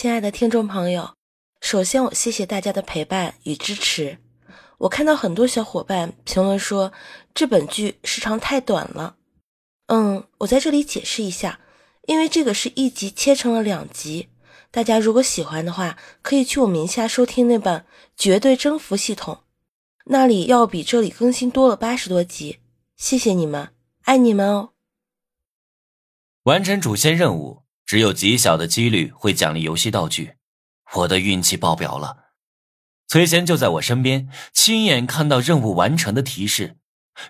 亲爱的听众朋友，首先我谢谢大家的陪伴与支持。我看到很多小伙伴评论说这本剧时长太短了。嗯，我在这里解释一下，因为这个是一集切成了两集。大家如果喜欢的话，可以去我名下收听那本《绝对征服系统》，那里要比这里更新多了八十多集。谢谢你们，爱你们哦！完成主线任务，只有极小的几率会奖励游戏道具。我的运气爆表了，崔贤就在我身边，亲眼看到任务完成的提示。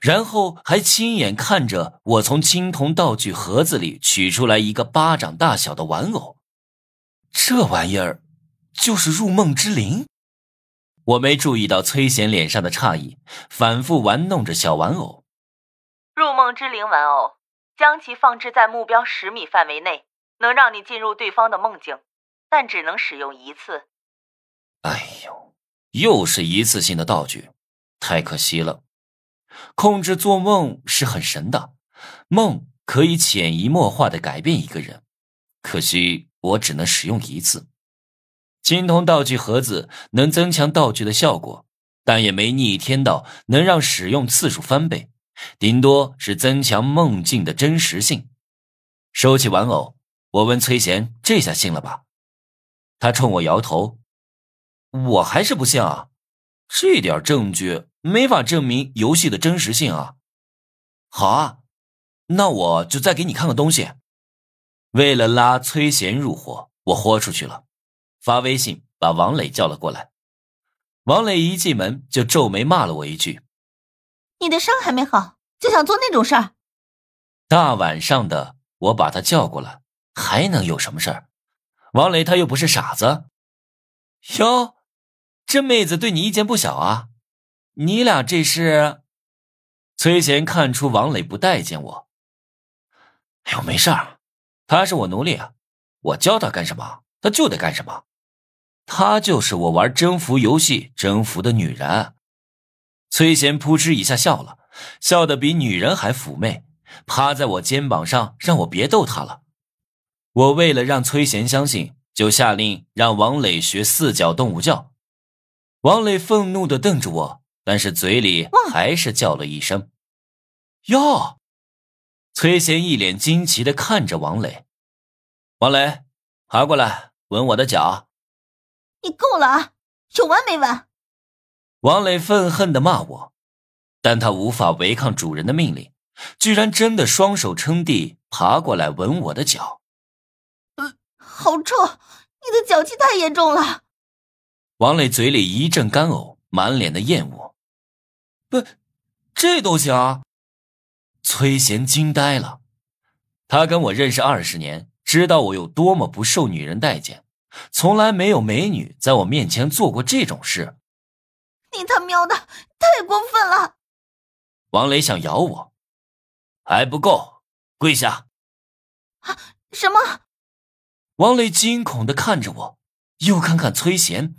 然后还亲眼看着我从青铜道具盒子里取出来一个巴掌大小的玩偶，这玩意儿就是入梦之灵。我没注意到崔贤脸上的诧异，反复玩弄着小玩偶。入梦之灵玩偶，将其放置在目标十米范围内，能让你进入对方的梦境，但只能使用一次。哎呦，又是一次性的道具，太可惜了。控制做梦是很神的，梦可以潜移默化的改变一个人。可惜我只能使用一次。青铜道具盒子能增强道具的效果，但也没逆天到能让使用次数翻倍，顶多是增强梦境的真实性。收起玩偶，我问崔贤：“这下信了吧？”他冲我摇头：“我还是不信啊，这点证据。”没法证明游戏的真实性啊！好啊，那我就再给你看个东西。为了拉崔贤入伙，我豁出去了，发微信把王磊叫了过来。王磊一进门就皱眉骂了我一句：“你的伤还没好，就想做那种事儿？”大晚上的，我把他叫过来，还能有什么事儿？王磊他又不是傻子。哟，这妹子对你意见不小啊！你俩这是？崔贤看出王磊不待见我。哎呦，没事儿，他是我奴隶啊，我教他干什么，他就得干什么。他就是我玩征服游戏征服的女人。崔贤扑哧一下笑了，笑得比女人还妩媚，趴在我肩膀上让我别逗他了。我为了让崔贤相信，就下令让王磊学四脚动物叫。王磊愤怒的瞪着我。但是嘴里还是叫了一声“哟”，崔贤一脸惊奇的看着王磊，王磊，爬过来吻我的脚。你够了啊，有完没完？王磊愤恨的骂我，但他无法违抗主人的命令，居然真的双手撑地爬过来吻我的脚。呃，好臭，你的脚气太严重了。王磊嘴里一阵干呕，满脸的厌恶。不，这都行。崔贤惊呆了，他跟我认识二十年，知道我有多么不受女人待见，从来没有美女在我面前做过这种事。你他喵的太过分了！王磊想咬我，还不够，跪下！啊，什么？王磊惊恐的看着我，又看看崔贤，